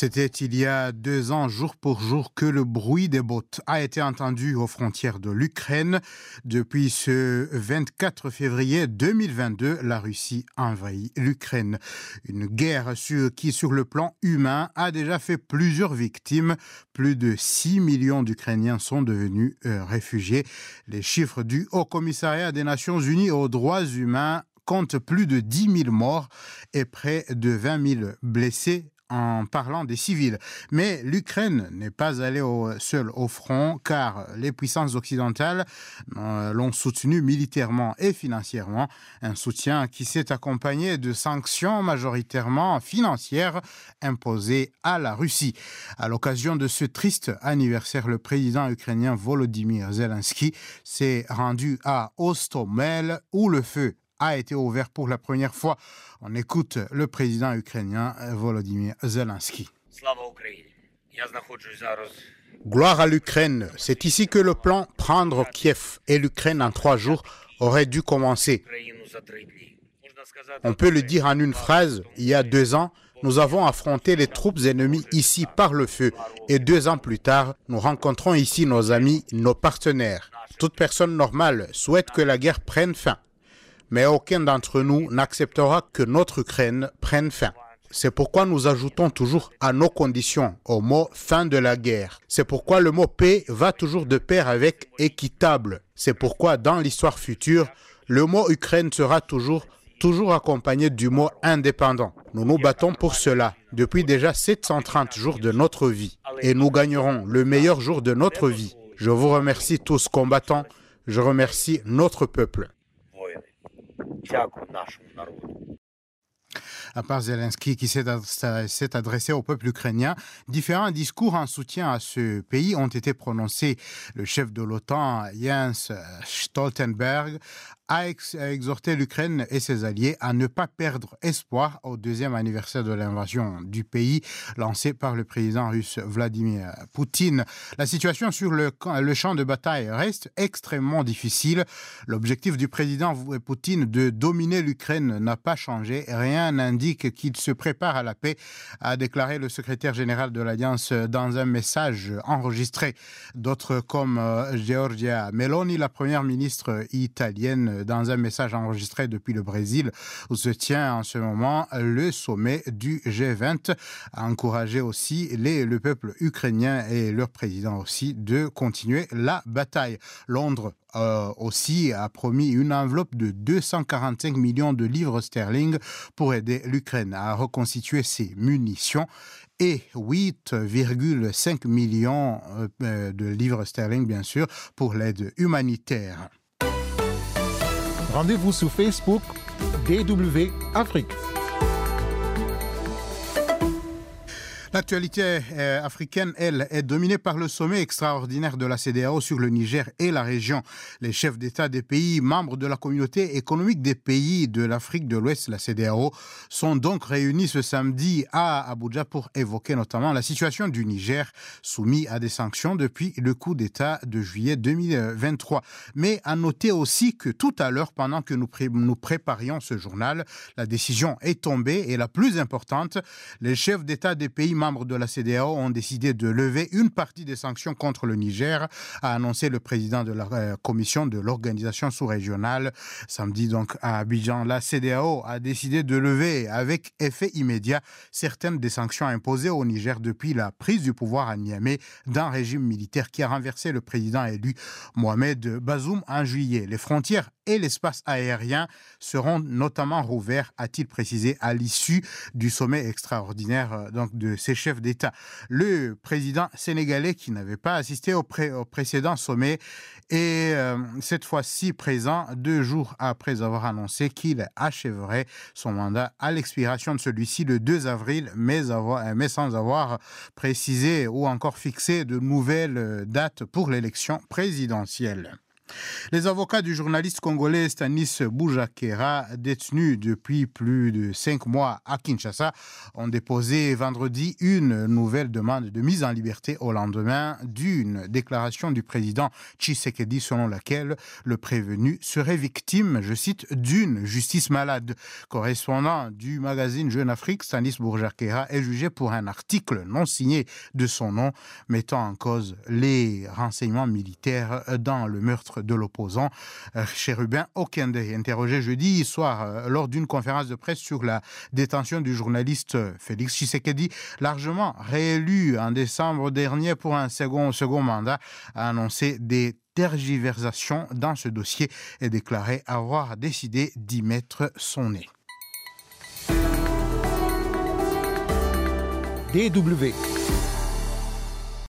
C'était il y a deux ans, jour pour jour, que le bruit des bottes a été entendu aux frontières de l'Ukraine. Depuis ce 24 février 2022, la Russie envahit l'Ukraine. Une guerre qui, sur le plan humain, a déjà fait plusieurs victimes. Plus de 6 millions d'Ukrainiens sont devenus euh, réfugiés. Les chiffres du Haut Commissariat des Nations Unies aux droits humains comptent plus de 10 000 morts et près de 20 000 blessés en parlant des civils. Mais l'Ukraine n'est pas allée au, seule au front car les puissances occidentales euh, l'ont soutenu militairement et financièrement. Un soutien qui s'est accompagné de sanctions majoritairement financières imposées à la Russie. À l'occasion de ce triste anniversaire, le président ukrainien Volodymyr Zelensky s'est rendu à Ostomel où le feu a été ouvert pour la première fois. On écoute le président ukrainien Volodymyr Zelensky. Gloire à l'Ukraine. C'est ici que le plan prendre Kiev et l'Ukraine en trois jours aurait dû commencer. On peut le dire en une phrase, il y a deux ans, nous avons affronté les troupes ennemies ici par le feu et deux ans plus tard, nous rencontrons ici nos amis, nos partenaires. Toute personne normale souhaite que la guerre prenne fin mais aucun d'entre nous n'acceptera que notre Ukraine prenne fin. C'est pourquoi nous ajoutons toujours à nos conditions au mot fin de la guerre. C'est pourquoi le mot paix va toujours de pair avec équitable. C'est pourquoi dans l'histoire future, le mot Ukraine sera toujours toujours accompagné du mot indépendant. Nous nous battons pour cela depuis déjà 730 jours de notre vie et nous gagnerons le meilleur jour de notre vie. Je vous remercie tous combattants, je remercie notre peuple. À part Zelensky qui s'est adressé au peuple ukrainien, différents discours en soutien à ce pays ont été prononcés. Le chef de l'OTAN, Jens Stoltenberg, a exhorté l'Ukraine et ses alliés à ne pas perdre espoir au deuxième anniversaire de l'invasion du pays lancée par le président russe Vladimir Poutine. La situation sur le, le champ de bataille reste extrêmement difficile. L'objectif du président Poutine de dominer l'Ukraine n'a pas changé. Rien n'indique qu'il se prépare à la paix, a déclaré le secrétaire général de l'Alliance dans un message enregistré. D'autres comme euh, Giorgia Meloni, la première ministre italienne, dans un message enregistré depuis le Brésil où se tient en ce moment le sommet du G20, a encouragé aussi les, le peuple ukrainien et leur président aussi de continuer la bataille. Londres euh, aussi a promis une enveloppe de 245 millions de livres sterling pour aider l'Ukraine à reconstituer ses munitions et 8,5 millions euh, de livres sterling, bien sûr, pour l'aide humanitaire. Rendez-vous sur Facebook DW Afrique. L'actualité euh, africaine, elle, est dominée par le sommet extraordinaire de la CDAO sur le Niger et la région. Les chefs d'État des pays membres de la communauté économique des pays de l'Afrique de l'Ouest, la CDAO, sont donc réunis ce samedi à Abuja pour évoquer notamment la situation du Niger, soumis à des sanctions depuis le coup d'État de juillet 2023. Mais à noter aussi que tout à l'heure, pendant que nous, nous préparions ce journal, la décision est tombée et la plus importante, les chefs d'État des pays membres de la CDAO ont décidé de lever une partie des sanctions contre le Niger, a annoncé le président de la euh, commission de l'organisation sous-régionale. Samedi, donc, à Abidjan, la CDAO a décidé de lever avec effet immédiat certaines des sanctions imposées au Niger depuis la prise du pouvoir à Niamey d'un régime militaire qui a renversé le président élu Mohamed Bazoum en juillet. Les frontières et l'espace aérien seront notamment rouverts, a-t-il précisé, à l'issue du sommet extraordinaire euh, donc, de ces chefs d'État. Le président sénégalais, qui n'avait pas assisté au, précédent sommet, est euh, cette fois-ci présent deux jours après avoir annoncé qu'il achèverait son mandat à l'expiration de celui-ci le 2 avril, mais, mais sans avoir précisé ou encore fixé de nouvelles dates pour l'élection présidentielle. Les avocats du journaliste congolais Stanis Boujakera, détenu depuis plus de cinq mois à Kinshasa, ont déposé vendredi une nouvelle demande de mise en liberté au lendemain d'une déclaration du président Tshisekedi selon laquelle le prévenu serait victime, je cite, d'une justice malade. Correspondant du magazine Jeune Afrique, Stanis Boujakera est jugé pour un article non signé de son nom mettant en cause les renseignements militaires dans le meurtre de l'opposant euh, Chérubin Okende, interrogé jeudi soir euh, lors d'une conférence de presse sur la détention du journaliste euh, Félix Tshisekedi, largement réélu en décembre dernier pour un second, second mandat, a annoncé des tergiversations dans ce dossier et déclaré avoir décidé d'y mettre son nez. DW